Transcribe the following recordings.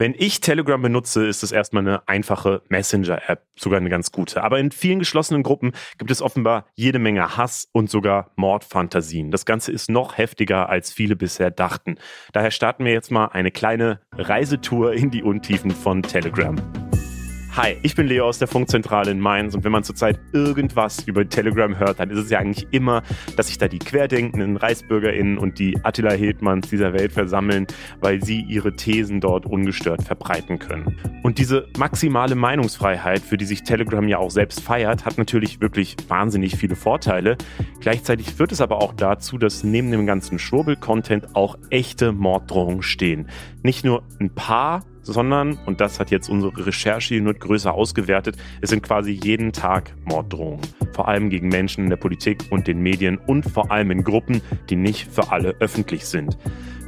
Wenn ich Telegram benutze, ist es erstmal eine einfache Messenger-App, sogar eine ganz gute. Aber in vielen geschlossenen Gruppen gibt es offenbar jede Menge Hass und sogar Mordfantasien. Das Ganze ist noch heftiger, als viele bisher dachten. Daher starten wir jetzt mal eine kleine Reisetour in die Untiefen von Telegram. Hi, ich bin Leo aus der Funkzentrale in Mainz und wenn man zurzeit irgendwas über Telegram hört, dann ist es ja eigentlich immer, dass sich da die querdenkenden ReichsbürgerInnen und die Attila Hildmanns dieser Welt versammeln, weil sie ihre Thesen dort ungestört verbreiten können. Und diese maximale Meinungsfreiheit, für die sich Telegram ja auch selbst feiert, hat natürlich wirklich wahnsinnig viele Vorteile. Gleichzeitig führt es aber auch dazu, dass neben dem ganzen Schwurbel-Content auch echte Morddrohungen stehen. Nicht nur ein paar, sondern, und das hat jetzt unsere Recherche-Unit größer ausgewertet, es sind quasi jeden Tag Morddrohungen. Vor allem gegen Menschen in der Politik und den Medien und vor allem in Gruppen, die nicht für alle öffentlich sind.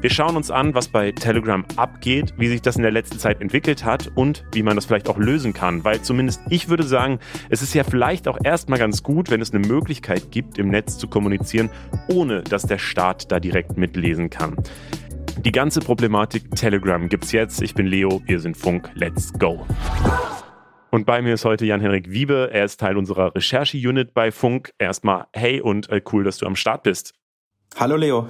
Wir schauen uns an, was bei Telegram abgeht, wie sich das in der letzten Zeit entwickelt hat und wie man das vielleicht auch lösen kann. Weil zumindest ich würde sagen, es ist ja vielleicht auch erstmal ganz gut, wenn es eine Möglichkeit gibt, im Netz zu kommunizieren, ohne dass der Staat da direkt mitlesen kann. Die ganze Problematik Telegram gibt's jetzt. Ich bin Leo, wir sind Funk. Let's go. Und bei mir ist heute Jan-Henrik Wiebe. Er ist Teil unserer Recherche-Unit bei Funk. Erstmal hey und äh, cool, dass du am Start bist. Hallo Leo.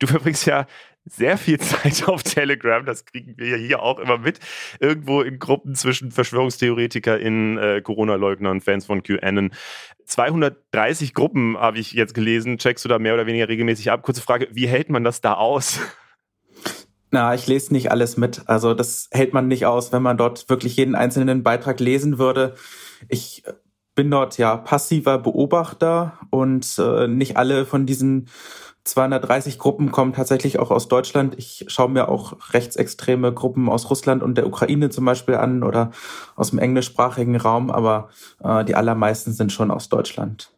Du verbringst ja sehr viel Zeit auf Telegram, das kriegen wir ja hier auch immer mit. Irgendwo in Gruppen zwischen VerschwörungstheoretikerInnen, äh, Corona-Leugnern, Fans von QAnon. 230 Gruppen habe ich jetzt gelesen. Checkst du da mehr oder weniger regelmäßig ab? Kurze Frage, wie hält man das da aus? Na, ich lese nicht alles mit. Also das hält man nicht aus, wenn man dort wirklich jeden einzelnen Beitrag lesen würde. Ich bin dort ja passiver Beobachter und äh, nicht alle von diesen 230 Gruppen kommen tatsächlich auch aus Deutschland. Ich schaue mir auch rechtsextreme Gruppen aus Russland und der Ukraine zum Beispiel an oder aus dem englischsprachigen Raum, aber äh, die allermeisten sind schon aus Deutschland.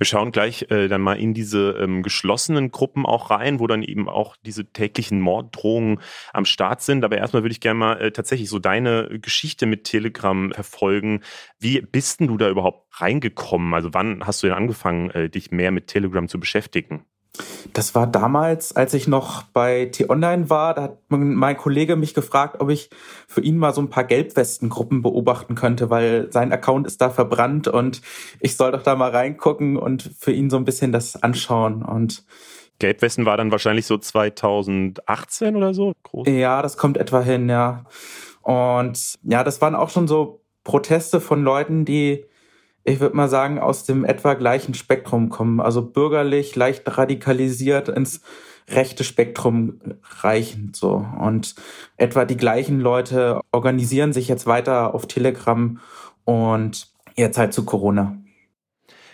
Wir schauen gleich äh, dann mal in diese ähm, geschlossenen Gruppen auch rein, wo dann eben auch diese täglichen Morddrohungen am Start sind. Aber erstmal würde ich gerne mal äh, tatsächlich so deine Geschichte mit Telegram verfolgen. Wie bist denn du da überhaupt reingekommen? Also wann hast du denn angefangen, äh, dich mehr mit Telegram zu beschäftigen? Das war damals, als ich noch bei T-Online war, da hat mein Kollege mich gefragt, ob ich für ihn mal so ein paar Gelbwestengruppen beobachten könnte, weil sein Account ist da verbrannt und ich soll doch da mal reingucken und für ihn so ein bisschen das anschauen und Gelbwesten war dann wahrscheinlich so 2018 oder so? Groß. Ja, das kommt etwa hin, ja. Und ja, das waren auch schon so Proteste von Leuten, die ich würde mal sagen, aus dem etwa gleichen Spektrum kommen. Also bürgerlich, leicht radikalisiert ins rechte Spektrum reichend so. Und etwa die gleichen Leute organisieren sich jetzt weiter auf Telegram und jetzt halt zu Corona.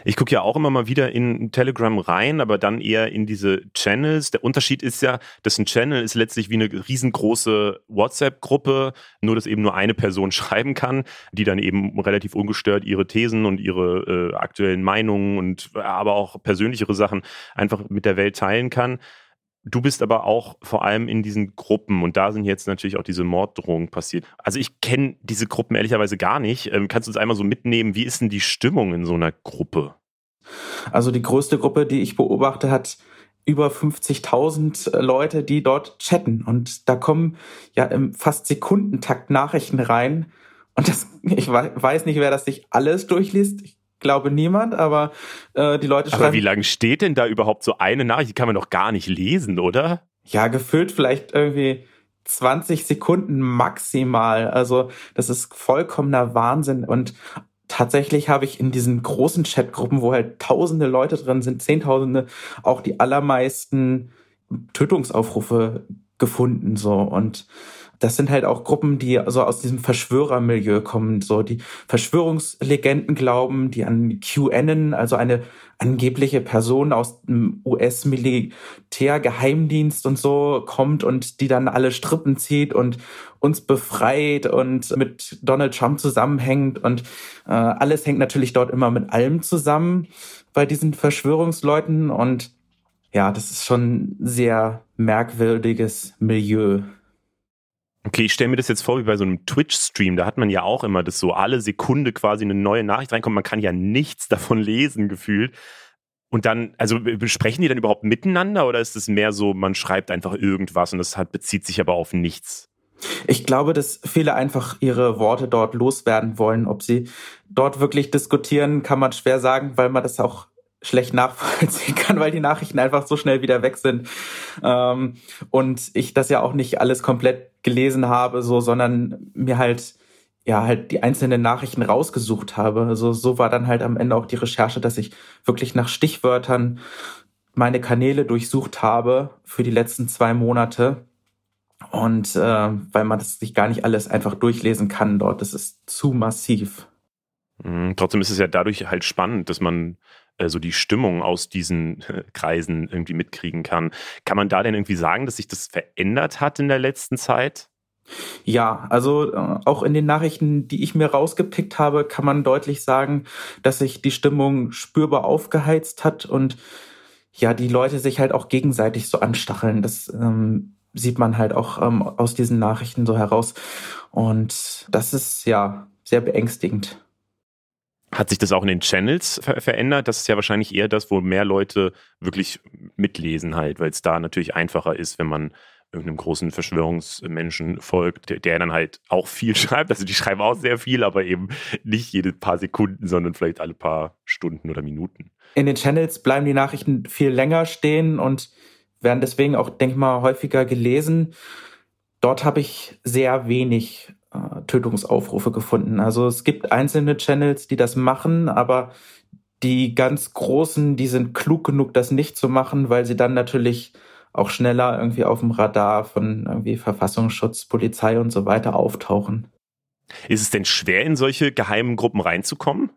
Ich gucke ja auch immer mal wieder in Telegram rein, aber dann eher in diese Channels. Der Unterschied ist ja, dass ein Channel ist letztlich wie eine riesengroße WhatsApp-Gruppe, nur dass eben nur eine Person schreiben kann, die dann eben relativ ungestört ihre Thesen und ihre äh, aktuellen Meinungen und aber auch persönlichere Sachen einfach mit der Welt teilen kann. Du bist aber auch vor allem in diesen Gruppen und da sind jetzt natürlich auch diese Morddrohungen passiert. Also ich kenne diese Gruppen ehrlicherweise gar nicht. Ähm, kannst du uns einmal so mitnehmen, wie ist denn die Stimmung in so einer Gruppe? Also die größte Gruppe, die ich beobachte, hat über 50.000 Leute, die dort chatten und da kommen ja im fast Sekundentakt Nachrichten rein und das, ich weiß nicht, wer das sich alles durchliest. Ich glaube niemand, aber äh, die Leute schreiben. Aber wie lange steht denn da überhaupt so eine Nachricht? Die kann man doch gar nicht lesen, oder? Ja, gefüllt vielleicht irgendwie 20 Sekunden maximal. Also das ist vollkommener Wahnsinn. Und tatsächlich habe ich in diesen großen Chatgruppen, wo halt tausende Leute drin sind, zehntausende, auch die allermeisten Tötungsaufrufe gefunden. So und das sind halt auch Gruppen, die so aus diesem Verschwörermilieu kommen, so die Verschwörungslegenden glauben, die an QAnon, also eine angebliche Person aus dem US-Militärgeheimdienst und so kommt und die dann alle Strippen zieht und uns befreit und mit Donald Trump zusammenhängt und äh, alles hängt natürlich dort immer mit allem zusammen bei diesen Verschwörungsleuten und ja, das ist schon sehr merkwürdiges Milieu. Okay, ich stelle mir das jetzt vor wie bei so einem Twitch-Stream. Da hat man ja auch immer, dass so alle Sekunde quasi eine neue Nachricht reinkommt. Man kann ja nichts davon lesen, gefühlt. Und dann, also besprechen die dann überhaupt miteinander oder ist es mehr so, man schreibt einfach irgendwas und das hat, bezieht sich aber auf nichts? Ich glaube, dass viele einfach ihre Worte dort loswerden wollen. Ob sie dort wirklich diskutieren, kann man schwer sagen, weil man das auch schlecht nachvollziehen kann, weil die Nachrichten einfach so schnell wieder weg sind. Ähm, und ich das ja auch nicht alles komplett gelesen habe, so, sondern mir halt ja halt die einzelnen Nachrichten rausgesucht habe. Also so war dann halt am Ende auch die Recherche, dass ich wirklich nach Stichwörtern meine Kanäle durchsucht habe für die letzten zwei Monate. Und äh, weil man das sich gar nicht alles einfach durchlesen kann dort, das ist zu massiv. Mhm, trotzdem ist es ja dadurch halt spannend, dass man äh, so die Stimmung aus diesen äh, Kreisen irgendwie mitkriegen kann. Kann man da denn irgendwie sagen, dass sich das verändert hat in der letzten Zeit? Ja, also äh, auch in den Nachrichten, die ich mir rausgepickt habe, kann man deutlich sagen, dass sich die Stimmung spürbar aufgeheizt hat und ja, die Leute sich halt auch gegenseitig so anstacheln. Das ähm, sieht man halt auch ähm, aus diesen Nachrichten so heraus. Und das ist ja sehr beängstigend. Hat sich das auch in den Channels ver verändert? Das ist ja wahrscheinlich eher das, wo mehr Leute wirklich mitlesen halt, weil es da natürlich einfacher ist, wenn man irgendeinem großen Verschwörungsmenschen folgt, der, der, dann halt auch viel schreibt. Also die schreiben auch sehr viel, aber eben nicht jede paar Sekunden, sondern vielleicht alle paar Stunden oder Minuten. In den Channels bleiben die Nachrichten viel länger stehen und werden deswegen auch, denke ich mal, häufiger gelesen. Dort habe ich sehr wenig äh, Tötungsaufrufe gefunden. Also es gibt einzelne Channels, die das machen, aber die ganz großen, die sind klug genug, das nicht zu machen, weil sie dann natürlich auch schneller irgendwie auf dem Radar von irgendwie Verfassungsschutz, Polizei und so weiter auftauchen. Ist es denn schwer, in solche geheimen Gruppen reinzukommen?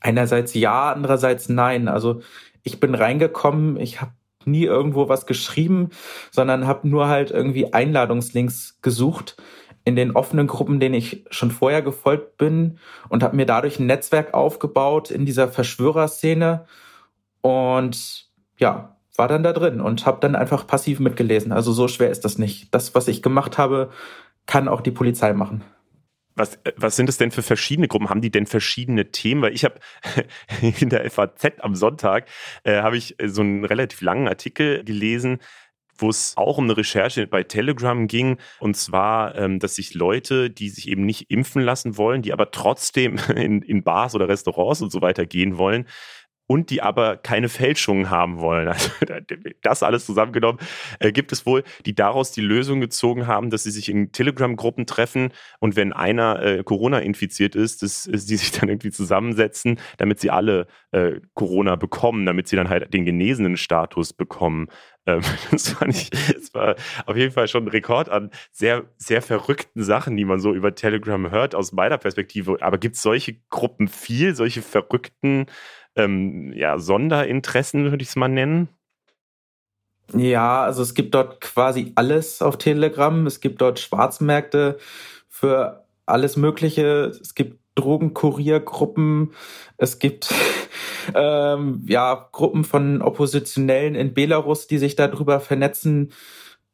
Einerseits ja, andererseits nein. Also ich bin reingekommen, ich habe nie irgendwo was geschrieben, sondern habe nur halt irgendwie Einladungslinks gesucht in den offenen Gruppen, denen ich schon vorher gefolgt bin und habe mir dadurch ein Netzwerk aufgebaut in dieser Verschwörerszene und ja, war dann da drin und habe dann einfach passiv mitgelesen. Also so schwer ist das nicht. Das, was ich gemacht habe, kann auch die Polizei machen. Was, was sind es denn für verschiedene Gruppen? Haben die denn verschiedene Themen? Weil ich habe in der FAZ am Sonntag äh, habe ich so einen relativ langen Artikel gelesen, wo es auch um eine Recherche bei Telegram ging. Und zwar, ähm, dass sich Leute, die sich eben nicht impfen lassen wollen, die aber trotzdem in, in Bars oder Restaurants und so weiter gehen wollen, und die aber keine Fälschungen haben wollen. Also das alles zusammengenommen äh, gibt es wohl, die daraus die Lösung gezogen haben, dass sie sich in Telegram-Gruppen treffen und wenn einer äh, Corona infiziert ist, dass, dass die sich dann irgendwie zusammensetzen, damit sie alle äh, Corona bekommen, damit sie dann halt den genesenen Status bekommen. Ähm, das, fand ich, das war auf jeden Fall schon ein Rekord an sehr, sehr verrückten Sachen, die man so über Telegram hört, aus meiner Perspektive. Aber gibt es solche Gruppen viel, solche verrückten ähm, ja, Sonderinteressen, würde ich es mal nennen? Ja, also es gibt dort quasi alles auf Telegram. Es gibt dort Schwarzmärkte für alles Mögliche. Es gibt Drogenkuriergruppen. Es gibt ähm, ja Gruppen von Oppositionellen in Belarus, die sich darüber vernetzen,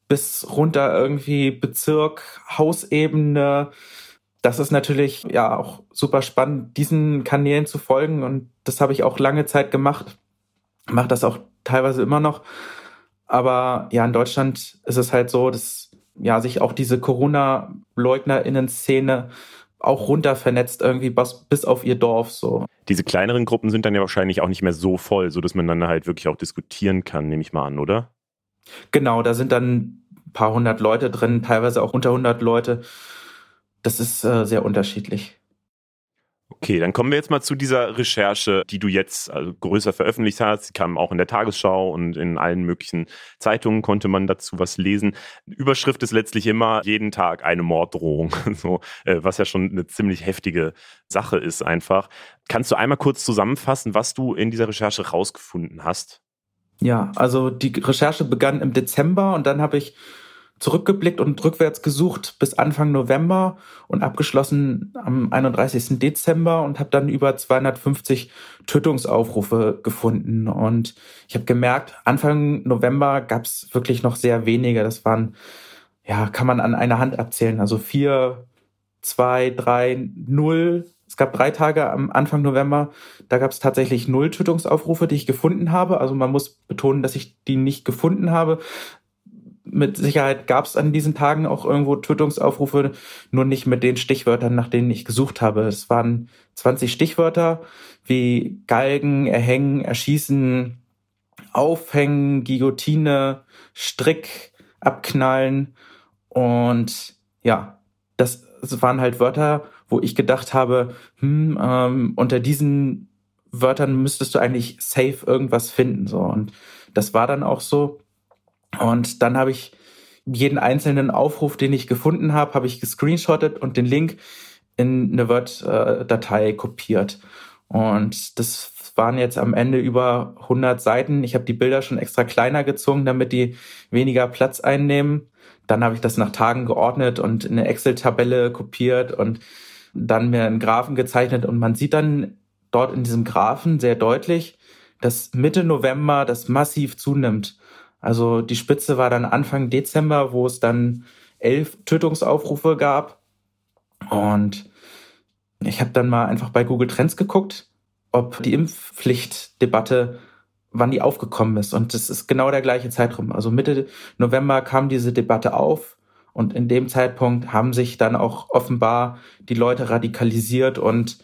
bis runter irgendwie Bezirk, Hausebene das ist natürlich ja auch super spannend, diesen Kanälen zu folgen. Und das habe ich auch lange Zeit gemacht. Mache das auch teilweise immer noch. Aber ja, in Deutschland ist es halt so, dass ja sich auch diese Corona-LeugnerInnen-Szene auch runter vernetzt irgendwie bis, bis auf ihr Dorf so. Diese kleineren Gruppen sind dann ja wahrscheinlich auch nicht mehr so voll, so dass man dann halt wirklich auch diskutieren kann, nehme ich mal an, oder? Genau, da sind dann ein paar hundert Leute drin, teilweise auch unter hundert Leute das ist äh, sehr unterschiedlich. Okay, dann kommen wir jetzt mal zu dieser Recherche, die du jetzt also größer veröffentlicht hast. Sie kam auch in der Tagesschau und in allen möglichen Zeitungen konnte man dazu was lesen. Überschrift ist letztlich immer jeden Tag eine Morddrohung, so, äh, was ja schon eine ziemlich heftige Sache ist einfach. Kannst du einmal kurz zusammenfassen, was du in dieser Recherche rausgefunden hast? Ja, also die Recherche begann im Dezember und dann habe ich zurückgeblickt und rückwärts gesucht bis Anfang November und abgeschlossen am 31. Dezember und habe dann über 250 Tötungsaufrufe gefunden. Und ich habe gemerkt, Anfang November gab es wirklich noch sehr wenige. Das waren, ja, kann man an einer Hand abzählen. Also vier, zwei, drei, null. Es gab drei Tage am Anfang November, da gab es tatsächlich null Tötungsaufrufe, die ich gefunden habe. Also man muss betonen, dass ich die nicht gefunden habe, mit Sicherheit gab es an diesen Tagen auch irgendwo Tötungsaufrufe, nur nicht mit den Stichwörtern, nach denen ich gesucht habe. Es waren 20 Stichwörter wie Galgen, Erhängen, Erschießen, Aufhängen, Guillotine, Strick, Abknallen. Und ja, das waren halt Wörter, wo ich gedacht habe, hm, ähm, unter diesen Wörtern müsstest du eigentlich safe irgendwas finden so. Und das war dann auch so und dann habe ich jeden einzelnen Aufruf, den ich gefunden habe, habe ich gescreenshottet und den Link in eine Word-Datei kopiert. Und das waren jetzt am Ende über 100 Seiten. Ich habe die Bilder schon extra kleiner gezogen, damit die weniger Platz einnehmen. Dann habe ich das nach Tagen geordnet und in eine Excel-Tabelle kopiert und dann mir einen Graphen gezeichnet. Und man sieht dann dort in diesem Graphen sehr deutlich, dass Mitte November das massiv zunimmt. Also die Spitze war dann Anfang Dezember, wo es dann elf Tötungsaufrufe gab. Und ich habe dann mal einfach bei Google Trends geguckt, ob die Impfpflichtdebatte, wann die aufgekommen ist. Und das ist genau der gleiche Zeitraum. Also Mitte November kam diese Debatte auf. Und in dem Zeitpunkt haben sich dann auch offenbar die Leute radikalisiert und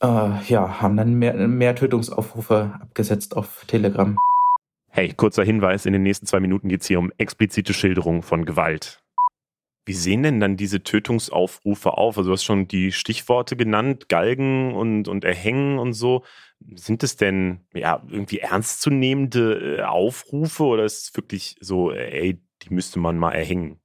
äh, ja, haben dann mehr, mehr Tötungsaufrufe abgesetzt auf Telegram. Hey, kurzer Hinweis, in den nächsten zwei Minuten geht es hier um explizite Schilderung von Gewalt. Wie sehen denn dann diese Tötungsaufrufe auf? Also du hast schon die Stichworte genannt, Galgen und, und Erhängen und so. Sind es denn ja irgendwie ernstzunehmende äh, Aufrufe oder ist es wirklich so, ey, die müsste man mal erhängen?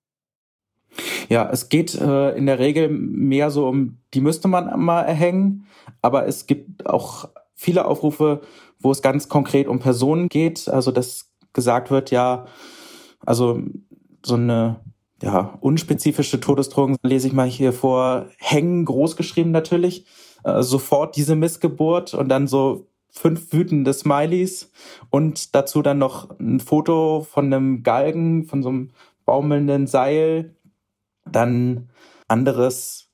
Ja, es geht äh, in der Regel mehr so um, die müsste man mal erhängen, aber es gibt auch viele Aufrufe, wo es ganz konkret um Personen geht. Also dass gesagt wird, ja, also so eine ja, unspezifische Todesdrohung lese ich mal hier vor, hängen, großgeschrieben natürlich, äh, sofort diese Missgeburt und dann so fünf wütende Smileys und dazu dann noch ein Foto von einem Galgen, von so einem baumelnden Seil, dann anderes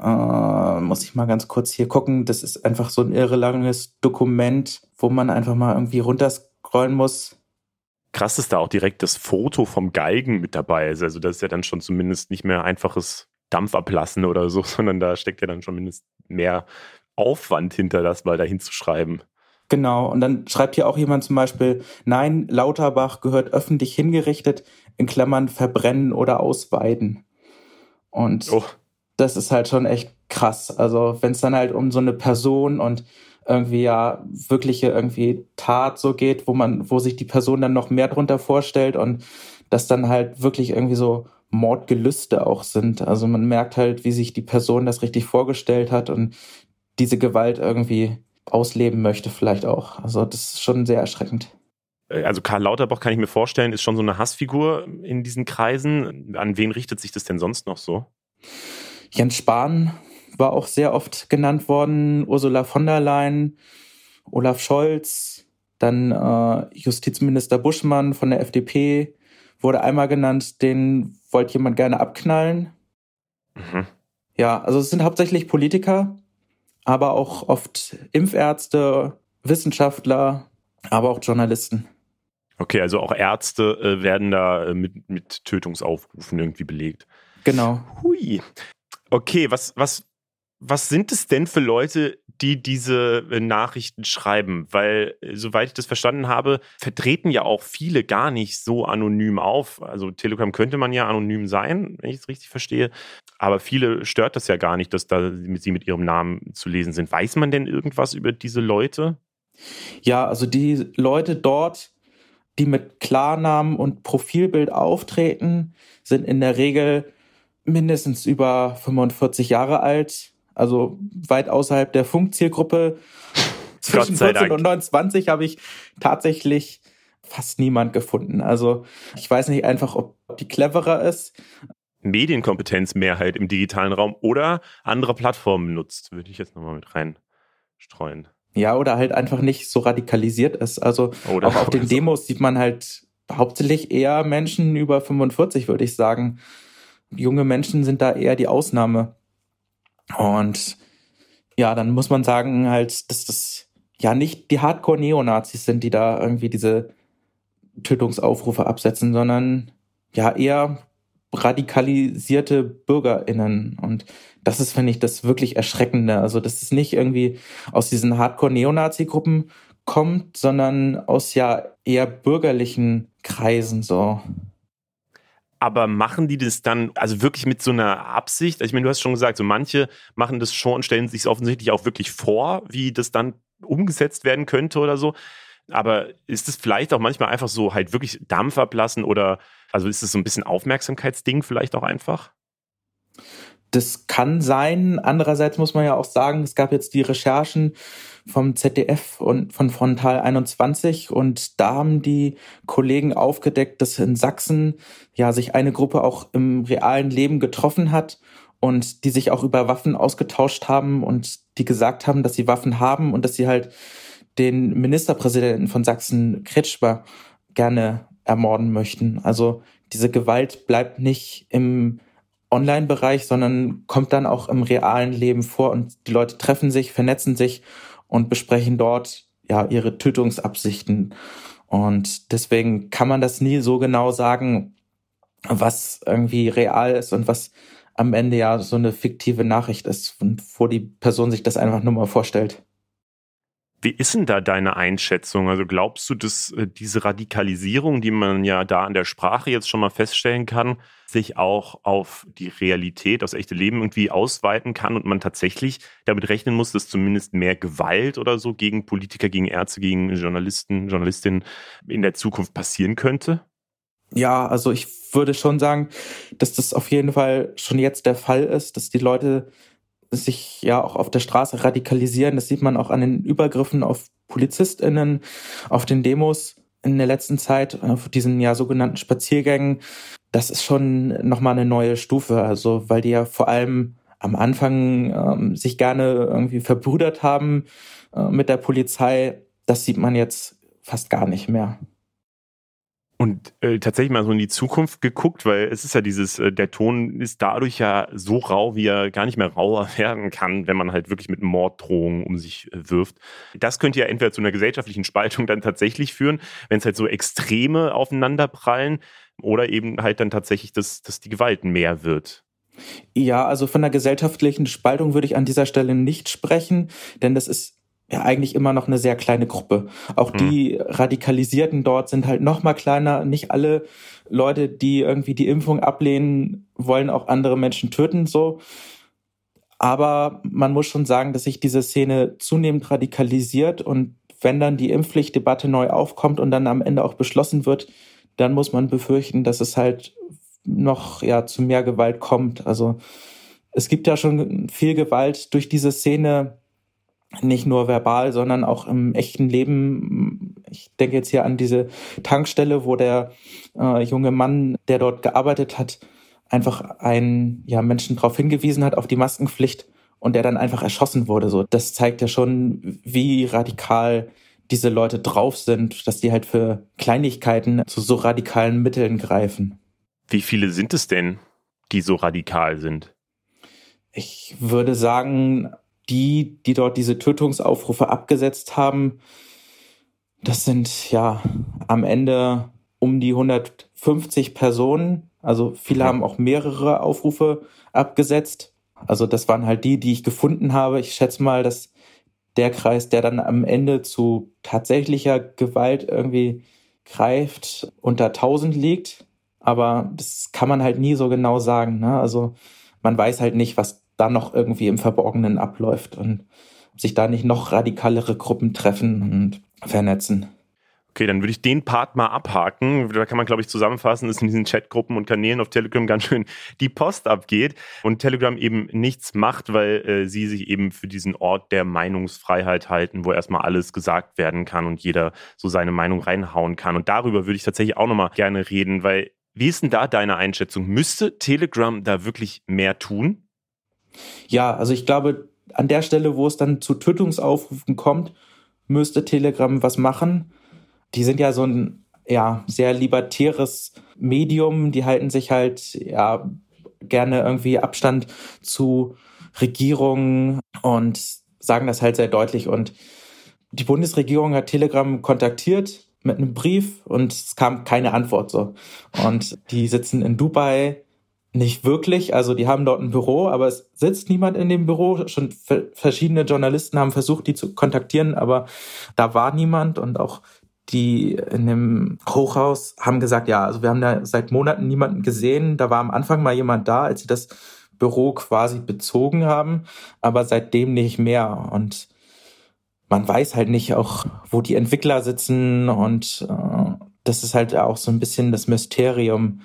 äh, muss ich mal ganz kurz hier gucken. Das ist einfach so ein irre langes Dokument, wo man einfach mal irgendwie runterscrollen muss. Krass ist da auch direkt das Foto vom Galgen mit dabei ist. Also das ist ja dann schon zumindest nicht mehr einfaches Dampfablassen oder so, sondern da steckt ja dann schon mindestens mehr Aufwand hinter das mal da hinzuschreiben. Genau, und dann schreibt hier auch jemand zum Beispiel, nein, Lauterbach gehört öffentlich hingerichtet, in Klammern verbrennen oder ausweiden. Und oh das ist halt schon echt krass. Also wenn es dann halt um so eine Person und irgendwie ja wirkliche irgendwie Tat so geht, wo man, wo sich die Person dann noch mehr drunter vorstellt und das dann halt wirklich irgendwie so Mordgelüste auch sind. Also man merkt halt, wie sich die Person das richtig vorgestellt hat und diese Gewalt irgendwie ausleben möchte vielleicht auch. Also das ist schon sehr erschreckend. Äh, also Karl Lauterbach kann ich mir vorstellen, ist schon so eine Hassfigur in diesen Kreisen. An wen richtet sich das denn sonst noch so? Jens Spahn war auch sehr oft genannt worden, Ursula von der Leyen, Olaf Scholz, dann äh, Justizminister Buschmann von der FDP wurde einmal genannt, den wollte jemand gerne abknallen. Mhm. Ja, also es sind hauptsächlich Politiker, aber auch oft Impfärzte, Wissenschaftler, aber auch Journalisten. Okay, also auch Ärzte äh, werden da äh, mit, mit Tötungsaufrufen irgendwie belegt. Genau. Hui. Okay, was, was, was sind es denn für Leute, die diese äh, Nachrichten schreiben? Weil, äh, soweit ich das verstanden habe, vertreten ja auch viele gar nicht so anonym auf. Also Telegram könnte man ja anonym sein, wenn ich es richtig verstehe. Aber viele stört das ja gar nicht, dass da sie mit ihrem Namen zu lesen sind. Weiß man denn irgendwas über diese Leute? Ja, also die Leute dort, die mit Klarnamen und Profilbild auftreten, sind in der Regel mindestens über 45 Jahre alt, also weit außerhalb der Funkzielgruppe. Zwischen 14 Dank. und 29 habe ich tatsächlich fast niemand gefunden. Also ich weiß nicht einfach, ob die cleverer ist. Medienkompetenzmehrheit im digitalen Raum oder andere Plattformen nutzt, würde ich jetzt nochmal mit reinstreuen. Ja, oder halt einfach nicht so radikalisiert ist. Also oder auch auf den Demos sieht man halt hauptsächlich eher Menschen über 45, würde ich sagen junge Menschen sind da eher die Ausnahme. Und ja, dann muss man sagen halt, dass das ja nicht die Hardcore-Neonazis sind, die da irgendwie diese Tötungsaufrufe absetzen, sondern ja eher radikalisierte BürgerInnen. Und das ist, finde ich, das wirklich Erschreckende. Also, dass es nicht irgendwie aus diesen Hardcore-Neonazi-Gruppen kommt, sondern aus ja eher bürgerlichen Kreisen so. Aber machen die das dann, also wirklich mit so einer Absicht? Ich meine, du hast schon gesagt, so manche machen das schon, stellen sich offensichtlich auch wirklich vor, wie das dann umgesetzt werden könnte oder so. Aber ist es vielleicht auch manchmal einfach so halt wirklich Dampf ablassen oder also ist es so ein bisschen Aufmerksamkeitsding vielleicht auch einfach? Das kann sein. Andererseits muss man ja auch sagen, es gab jetzt die Recherchen vom ZDF und von Frontal 21 und da haben die Kollegen aufgedeckt, dass in Sachsen ja sich eine Gruppe auch im realen Leben getroffen hat und die sich auch über Waffen ausgetauscht haben und die gesagt haben, dass sie Waffen haben und dass sie halt den Ministerpräsidenten von Sachsen, Kretschmer, gerne ermorden möchten. Also diese Gewalt bleibt nicht im Online-Bereich, sondern kommt dann auch im realen Leben vor und die Leute treffen sich, vernetzen sich und besprechen dort ja ihre Tötungsabsichten. Und deswegen kann man das nie so genau sagen, was irgendwie real ist und was am Ende ja so eine fiktive Nachricht ist, wo die Person sich das einfach nur mal vorstellt. Wie ist denn da deine Einschätzung? Also glaubst du, dass äh, diese Radikalisierung, die man ja da an der Sprache jetzt schon mal feststellen kann, sich auch auf die Realität, aufs echte Leben irgendwie ausweiten kann und man tatsächlich damit rechnen muss, dass zumindest mehr Gewalt oder so gegen Politiker, gegen Ärzte, gegen Journalisten, Journalistinnen in der Zukunft passieren könnte? Ja, also ich würde schon sagen, dass das auf jeden Fall schon jetzt der Fall ist, dass die Leute sich ja auch auf der Straße radikalisieren. Das sieht man auch an den Übergriffen auf PolizistInnen, auf den Demos in der letzten Zeit, auf diesen ja sogenannten Spaziergängen. Das ist schon nochmal eine neue Stufe. Also, weil die ja vor allem am Anfang ähm, sich gerne irgendwie verbrüdert haben äh, mit der Polizei. Das sieht man jetzt fast gar nicht mehr. Und äh, tatsächlich mal so in die Zukunft geguckt, weil es ist ja dieses, äh, der Ton ist dadurch ja so rau, wie er gar nicht mehr rauer werden kann, wenn man halt wirklich mit Morddrohungen um sich äh, wirft. Das könnte ja entweder zu einer gesellschaftlichen Spaltung dann tatsächlich führen, wenn es halt so Extreme aufeinanderprallen, oder eben halt dann tatsächlich, dass, dass die Gewalt mehr wird. Ja, also von der gesellschaftlichen Spaltung würde ich an dieser Stelle nicht sprechen, denn das ist ja eigentlich immer noch eine sehr kleine Gruppe. Auch mhm. die Radikalisierten dort sind halt noch mal kleiner. Nicht alle Leute, die irgendwie die Impfung ablehnen, wollen auch andere Menschen töten, so. Aber man muss schon sagen, dass sich diese Szene zunehmend radikalisiert und wenn dann die Impfpflichtdebatte neu aufkommt und dann am Ende auch beschlossen wird, dann muss man befürchten, dass es halt noch ja zu mehr Gewalt kommt. Also es gibt ja schon viel Gewalt durch diese Szene nicht nur verbal, sondern auch im echten Leben. Ich denke jetzt hier an diese Tankstelle, wo der äh, junge Mann, der dort gearbeitet hat, einfach einen ja, Menschen darauf hingewiesen hat, auf die Maskenpflicht und der dann einfach erschossen wurde. So, das zeigt ja schon, wie radikal diese Leute drauf sind, dass die halt für Kleinigkeiten zu so radikalen Mitteln greifen. Wie viele sind es denn, die so radikal sind? Ich würde sagen, die, die dort diese Tötungsaufrufe abgesetzt haben, das sind ja am Ende um die 150 Personen. Also viele haben auch mehrere Aufrufe abgesetzt. Also das waren halt die, die ich gefunden habe. Ich schätze mal, dass der Kreis, der dann am Ende zu tatsächlicher Gewalt irgendwie greift, unter 1000 liegt. Aber das kann man halt nie so genau sagen. Ne? Also man weiß halt nicht, was da noch irgendwie im Verborgenen abläuft und sich da nicht noch radikalere Gruppen treffen und vernetzen. Okay, dann würde ich den Part mal abhaken. Da kann man, glaube ich, zusammenfassen, dass in diesen Chatgruppen und Kanälen auf Telegram ganz schön die Post abgeht und Telegram eben nichts macht, weil äh, sie sich eben für diesen Ort der Meinungsfreiheit halten, wo erstmal alles gesagt werden kann und jeder so seine Meinung reinhauen kann. Und darüber würde ich tatsächlich auch nochmal gerne reden, weil wie ist denn da deine Einschätzung? Müsste Telegram da wirklich mehr tun? Ja, also ich glaube, an der Stelle, wo es dann zu Tötungsaufrufen kommt, müsste Telegram was machen. Die sind ja so ein ja, sehr libertäres Medium. Die halten sich halt ja gerne irgendwie Abstand zu Regierungen und sagen das halt sehr deutlich. Und die Bundesregierung hat Telegram kontaktiert mit einem Brief und es kam keine Antwort so. Und die sitzen in Dubai nicht wirklich, also die haben dort ein Büro, aber es sitzt niemand in dem Büro. Schon verschiedene Journalisten haben versucht, die zu kontaktieren, aber da war niemand und auch die in dem Hochhaus haben gesagt, ja, also wir haben da seit Monaten niemanden gesehen. Da war am Anfang mal jemand da, als sie das Büro quasi bezogen haben, aber seitdem nicht mehr. Und man weiß halt nicht auch, wo die Entwickler sitzen und äh, das ist halt auch so ein bisschen das Mysterium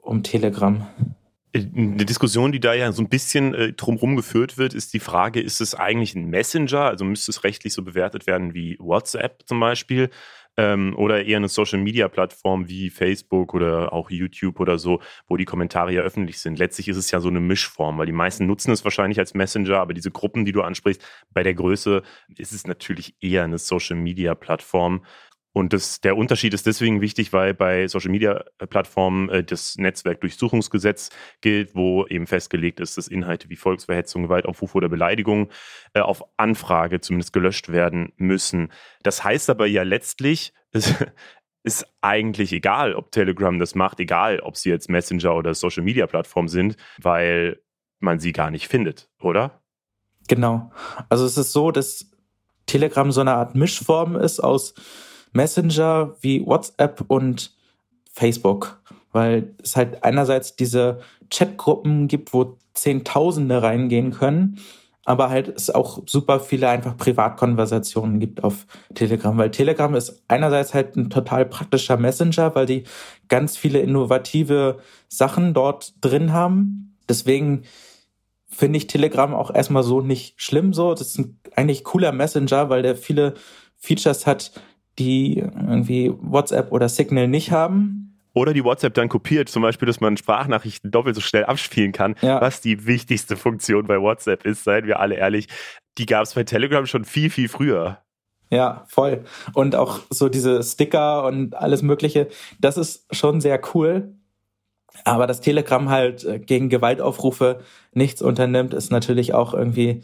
um Telegram. Eine Diskussion, die da ja so ein bisschen äh, drumherum geführt wird, ist die Frage, ist es eigentlich ein Messenger? Also müsste es rechtlich so bewertet werden wie WhatsApp zum Beispiel? ähm, oder eher eine Social-Media-Plattform wie Facebook oder auch YouTube oder so, wo die Kommentare ja öffentlich sind. Letztlich ist es ja so eine Mischform, weil die meisten nutzen es wahrscheinlich als Messenger, aber diese Gruppen, die du ansprichst, bei der Größe ist es natürlich eher eine Social-Media-Plattform. Und das, der Unterschied ist deswegen wichtig, weil bei Social Media Plattformen äh, das Netzwerkdurchsuchungsgesetz gilt, wo eben festgelegt ist, dass Inhalte wie Volksverhetzung, Gewaltaufruf oder Beleidigung äh, auf Anfrage zumindest gelöscht werden müssen. Das heißt aber ja letztlich, es ist eigentlich egal, ob Telegram das macht, egal, ob sie jetzt Messenger oder Social Media Plattform sind, weil man sie gar nicht findet, oder? Genau. Also es ist so, dass Telegram so eine Art Mischform ist aus Messenger wie WhatsApp und Facebook, weil es halt einerseits diese Chatgruppen gibt, wo Zehntausende reingehen können, aber halt es auch super viele einfach Privatkonversationen gibt auf Telegram, weil Telegram ist einerseits halt ein total praktischer Messenger, weil die ganz viele innovative Sachen dort drin haben. Deswegen finde ich Telegram auch erstmal so nicht schlimm so. Das ist ein eigentlich cooler Messenger, weil der viele Features hat, die irgendwie WhatsApp oder Signal nicht haben. Oder die WhatsApp dann kopiert, zum Beispiel, dass man Sprachnachrichten doppelt so schnell abspielen kann, ja. was die wichtigste Funktion bei WhatsApp ist, seien wir alle ehrlich. Die gab es bei Telegram schon viel, viel früher. Ja, voll. Und auch so diese Sticker und alles Mögliche, das ist schon sehr cool. Aber dass Telegram halt äh, gegen Gewaltaufrufe nichts unternimmt, ist natürlich auch irgendwie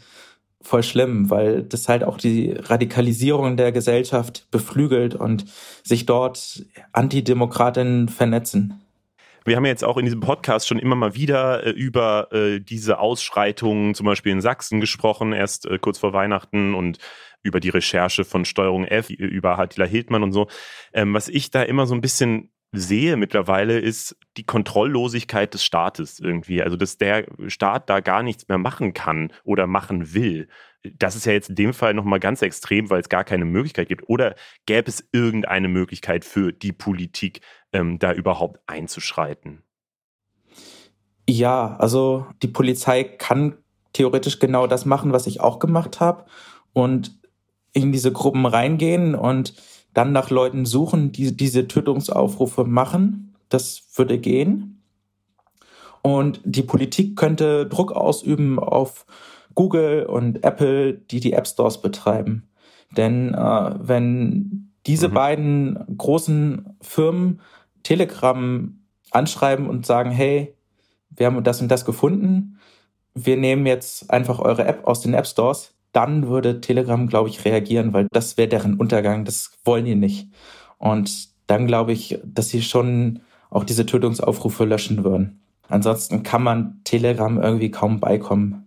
voll schlimm, weil das halt auch die Radikalisierung der Gesellschaft beflügelt und sich dort Antidemokratinnen vernetzen. Wir haben jetzt auch in diesem Podcast schon immer mal wieder äh, über äh, diese Ausschreitungen, zum Beispiel in Sachsen, gesprochen, erst äh, kurz vor Weihnachten und über die Recherche von Steuerung F, über Attila Hildmann und so. Ähm, was ich da immer so ein bisschen sehe mittlerweile, ist die Kontrolllosigkeit des Staates irgendwie. Also, dass der Staat da gar nichts mehr machen kann oder machen will. Das ist ja jetzt in dem Fall nochmal ganz extrem, weil es gar keine Möglichkeit gibt. Oder gäbe es irgendeine Möglichkeit für die Politik, ähm, da überhaupt einzuschreiten? Ja, also die Polizei kann theoretisch genau das machen, was ich auch gemacht habe und in diese Gruppen reingehen und dann nach Leuten suchen, die diese Tötungsaufrufe machen. Das würde gehen. Und die Politik könnte Druck ausüben auf Google und Apple, die die App Stores betreiben. Denn äh, wenn diese mhm. beiden großen Firmen Telegram anschreiben und sagen, hey, wir haben das und das gefunden, wir nehmen jetzt einfach eure App aus den App Stores, dann würde Telegram, glaube ich, reagieren, weil das wäre deren Untergang. Das wollen die nicht. Und dann glaube ich, dass sie schon auch diese Tötungsaufrufe löschen würden. Ansonsten kann man Telegram irgendwie kaum beikommen.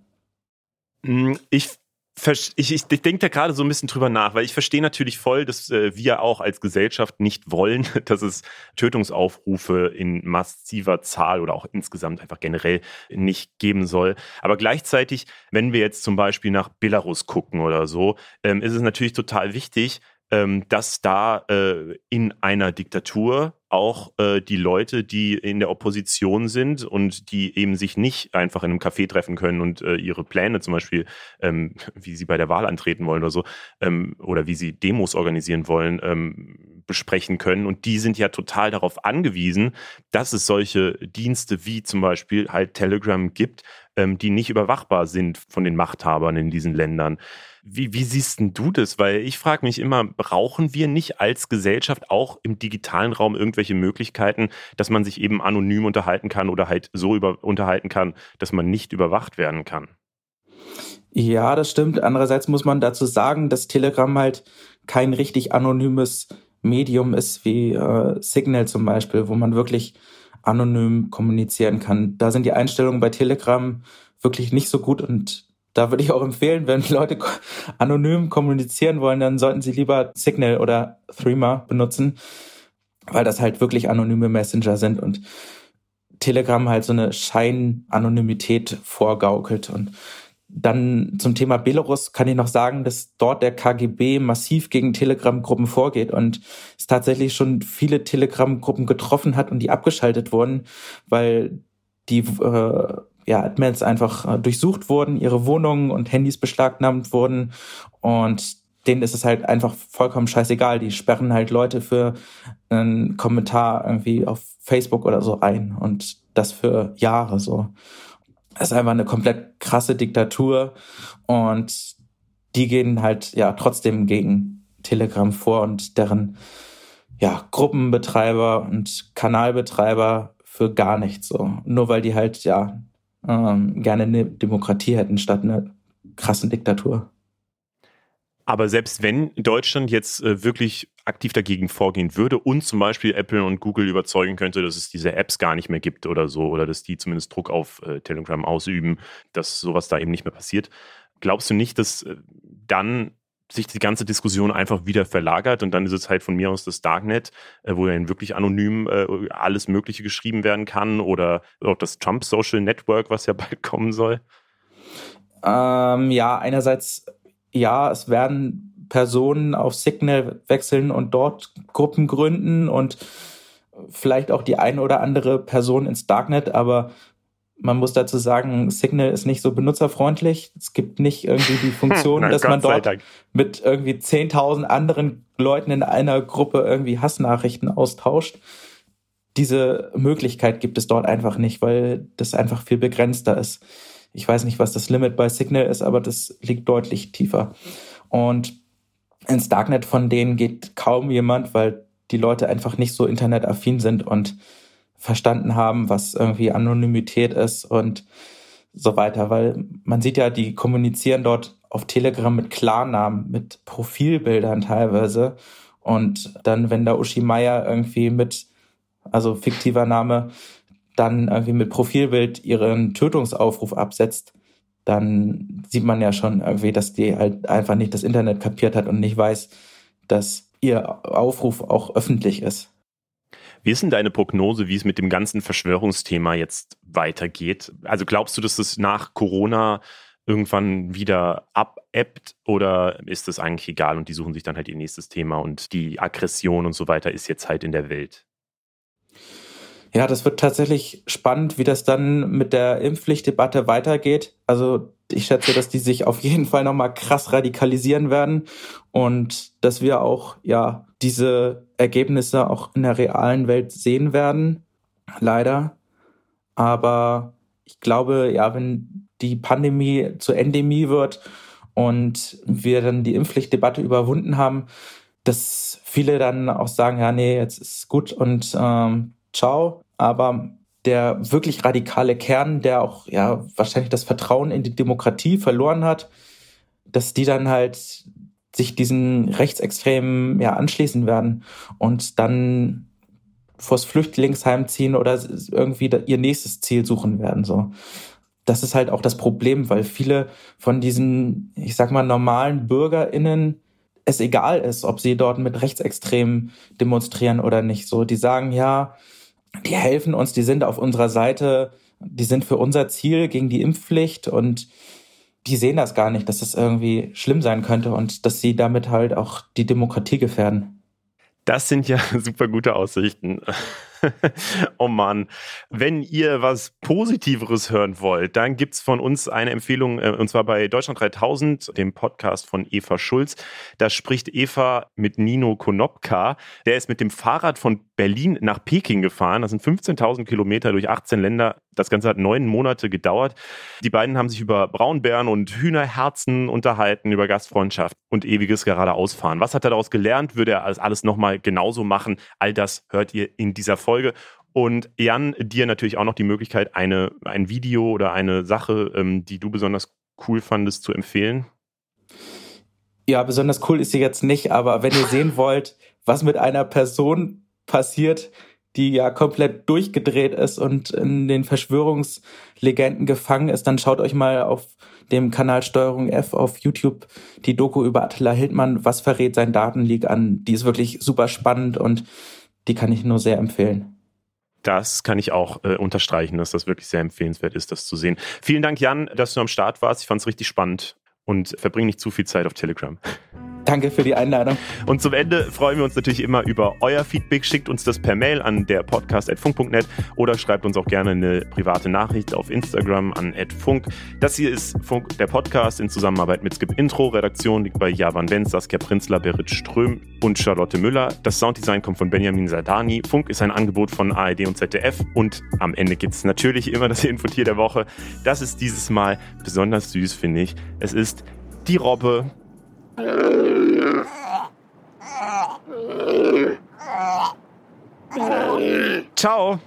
Mm, ich ich, ich, ich denke da gerade so ein bisschen drüber nach, weil ich verstehe natürlich voll, dass äh, wir auch als Gesellschaft nicht wollen, dass es Tötungsaufrufe in massiver Zahl oder auch insgesamt einfach generell nicht geben soll. Aber gleichzeitig, wenn wir jetzt zum Beispiel nach Belarus gucken oder so, ähm, ist es natürlich total wichtig, ähm, dass da äh, in einer Diktatur auch äh, die Leute, die in der Opposition sind und die eben sich nicht einfach in einem Café treffen können und äh, ihre Pläne zum Beispiel, ähm, wie sie bei der Wahl antreten wollen oder so, ähm, oder wie sie Demos organisieren wollen, ähm, besprechen können. Und die sind ja total darauf angewiesen, dass es solche Dienste wie zum Beispiel halt Telegram gibt, die nicht überwachbar sind von den Machthabern in diesen Ländern. Wie, wie siehst du das? Weil ich frage mich immer, brauchen wir nicht als Gesellschaft auch im digitalen Raum irgendwelche Möglichkeiten, dass man sich eben anonym unterhalten kann oder halt so über, unterhalten kann, dass man nicht überwacht werden kann? Ja, das stimmt. Andererseits muss man dazu sagen, dass Telegram halt kein richtig anonymes Medium ist wie äh, Signal zum Beispiel, wo man wirklich anonym kommunizieren kann. Da sind die Einstellungen bei Telegram wirklich nicht so gut und da würde ich auch empfehlen, wenn Leute anonym kommunizieren wollen, dann sollten sie lieber Signal oder Threema benutzen, weil das halt wirklich anonyme Messenger sind und Telegram halt so eine Scheinanonymität vorgaukelt und dann zum Thema Belarus kann ich noch sagen, dass dort der KGB massiv gegen Telegram-Gruppen vorgeht und es tatsächlich schon viele Telegram-Gruppen getroffen hat und die abgeschaltet wurden, weil die äh, ja, Admins einfach äh, durchsucht wurden, ihre Wohnungen und Handys beschlagnahmt wurden und denen ist es halt einfach vollkommen scheißegal. Die sperren halt Leute für einen Kommentar irgendwie auf Facebook oder so ein und das für Jahre so. Das ist einfach eine komplett krasse Diktatur und die gehen halt ja trotzdem gegen Telegram vor und deren ja Gruppenbetreiber und Kanalbetreiber für gar nichts so. Nur weil die halt ja ähm, gerne eine Demokratie hätten statt einer krassen Diktatur. Aber selbst wenn Deutschland jetzt äh, wirklich aktiv dagegen vorgehen würde und zum Beispiel Apple und Google überzeugen könnte, dass es diese Apps gar nicht mehr gibt oder so, oder dass die zumindest Druck auf äh, Telegram ausüben, dass sowas da eben nicht mehr passiert, glaubst du nicht, dass äh, dann sich die ganze Diskussion einfach wieder verlagert und dann ist es halt von mir aus das Darknet, äh, wo dann wirklich anonym äh, alles Mögliche geschrieben werden kann oder auch das Trump Social Network, was ja bald kommen soll? Ähm, ja, einerseits ja, es werden Personen auf Signal wechseln und dort Gruppen gründen und vielleicht auch die eine oder andere Person ins Darknet, aber man muss dazu sagen, Signal ist nicht so benutzerfreundlich. Es gibt nicht irgendwie die Funktion, dass Gott man dort mit irgendwie 10.000 anderen Leuten in einer Gruppe irgendwie Hassnachrichten austauscht. Diese Möglichkeit gibt es dort einfach nicht, weil das einfach viel begrenzter ist. Ich weiß nicht, was das Limit bei Signal ist, aber das liegt deutlich tiefer. Und ins Darknet von denen geht kaum jemand, weil die Leute einfach nicht so internetaffin sind und verstanden haben, was irgendwie Anonymität ist und so weiter, weil man sieht ja, die kommunizieren dort auf Telegram mit Klarnamen, mit Profilbildern teilweise. Und dann, wenn da Uschi Meier irgendwie mit, also fiktiver Name, dann irgendwie mit Profilbild ihren Tötungsaufruf absetzt, dann sieht man ja schon irgendwie, dass die halt einfach nicht das Internet kapiert hat und nicht weiß, dass ihr Aufruf auch öffentlich ist. Wie ist denn deine Prognose, wie es mit dem ganzen Verschwörungsthema jetzt weitergeht? Also glaubst du, dass es nach Corona irgendwann wieder abebbt oder ist das eigentlich egal und die suchen sich dann halt ihr nächstes Thema und die Aggression und so weiter ist jetzt halt in der Welt? Ja, das wird tatsächlich spannend, wie das dann mit der Impfpflichtdebatte weitergeht. Also ich schätze, dass die sich auf jeden Fall nochmal krass radikalisieren werden und dass wir auch ja diese Ergebnisse auch in der realen Welt sehen werden. Leider. Aber ich glaube, ja, wenn die Pandemie zur Endemie wird und wir dann die Impfpflichtdebatte überwunden haben, dass viele dann auch sagen, ja, nee, jetzt ist gut und ähm, ciao. Aber der wirklich radikale Kern, der auch ja wahrscheinlich das Vertrauen in die Demokratie verloren hat, dass die dann halt sich diesen Rechtsextremen ja anschließen werden und dann vors Flüchtlingsheim ziehen oder irgendwie ihr nächstes Ziel suchen werden. So, das ist halt auch das Problem, weil viele von diesen, ich sag mal, normalen BürgerInnen es egal ist, ob sie dort mit Rechtsextremen demonstrieren oder nicht. So, die sagen ja, die helfen uns, die sind auf unserer Seite, die sind für unser Ziel gegen die Impfpflicht und die sehen das gar nicht, dass das irgendwie schlimm sein könnte und dass sie damit halt auch die Demokratie gefährden. Das sind ja super gute Aussichten. oh Mann. Wenn ihr was Positiveres hören wollt, dann gibt es von uns eine Empfehlung, äh, und zwar bei Deutschland 3000, dem Podcast von Eva Schulz. Da spricht Eva mit Nino Konopka. Der ist mit dem Fahrrad von Berlin nach Peking gefahren. Das sind 15.000 Kilometer durch 18 Länder. Das Ganze hat neun Monate gedauert. Die beiden haben sich über Braunbären und Hühnerherzen unterhalten, über Gastfreundschaft und ewiges geradeausfahren. Was hat er daraus gelernt? Würde er alles nochmal genauso machen? All das hört ihr in dieser Folge. Folge. Und Jan, dir natürlich auch noch die Möglichkeit, eine, ein Video oder eine Sache, ähm, die du besonders cool fandest, zu empfehlen. Ja, besonders cool ist sie jetzt nicht, aber wenn ihr sehen wollt, was mit einer Person passiert, die ja komplett durchgedreht ist und in den Verschwörungslegenden gefangen ist, dann schaut euch mal auf dem Kanal Steuerung F auf YouTube die Doku über Attila Hildmann, was verrät sein Datenleak an. Die ist wirklich super spannend und die kann ich nur sehr empfehlen. Das kann ich auch äh, unterstreichen, dass das wirklich sehr empfehlenswert ist, das zu sehen. Vielen Dank, Jan, dass du am Start warst. Ich fand es richtig spannend und verbring nicht zu viel Zeit auf Telegram. Danke für die Einladung. Und zum Ende freuen wir uns natürlich immer über euer Feedback. Schickt uns das per Mail an der podcast.funk.net oder schreibt uns auch gerne eine private Nachricht auf Instagram an @funk. Das hier ist Funk, der Podcast in Zusammenarbeit mit Skip Intro. Redaktion liegt bei Javan Wenz, Saskia Prinzler, Berit Ström und Charlotte Müller. Das Sounddesign kommt von Benjamin Sardani. Funk ist ein Angebot von ARD und ZDF. Und am Ende gibt es natürlich immer das Infotier der Woche. Das ist dieses Mal besonders süß, finde ich. Es ist die Robbe Ciao.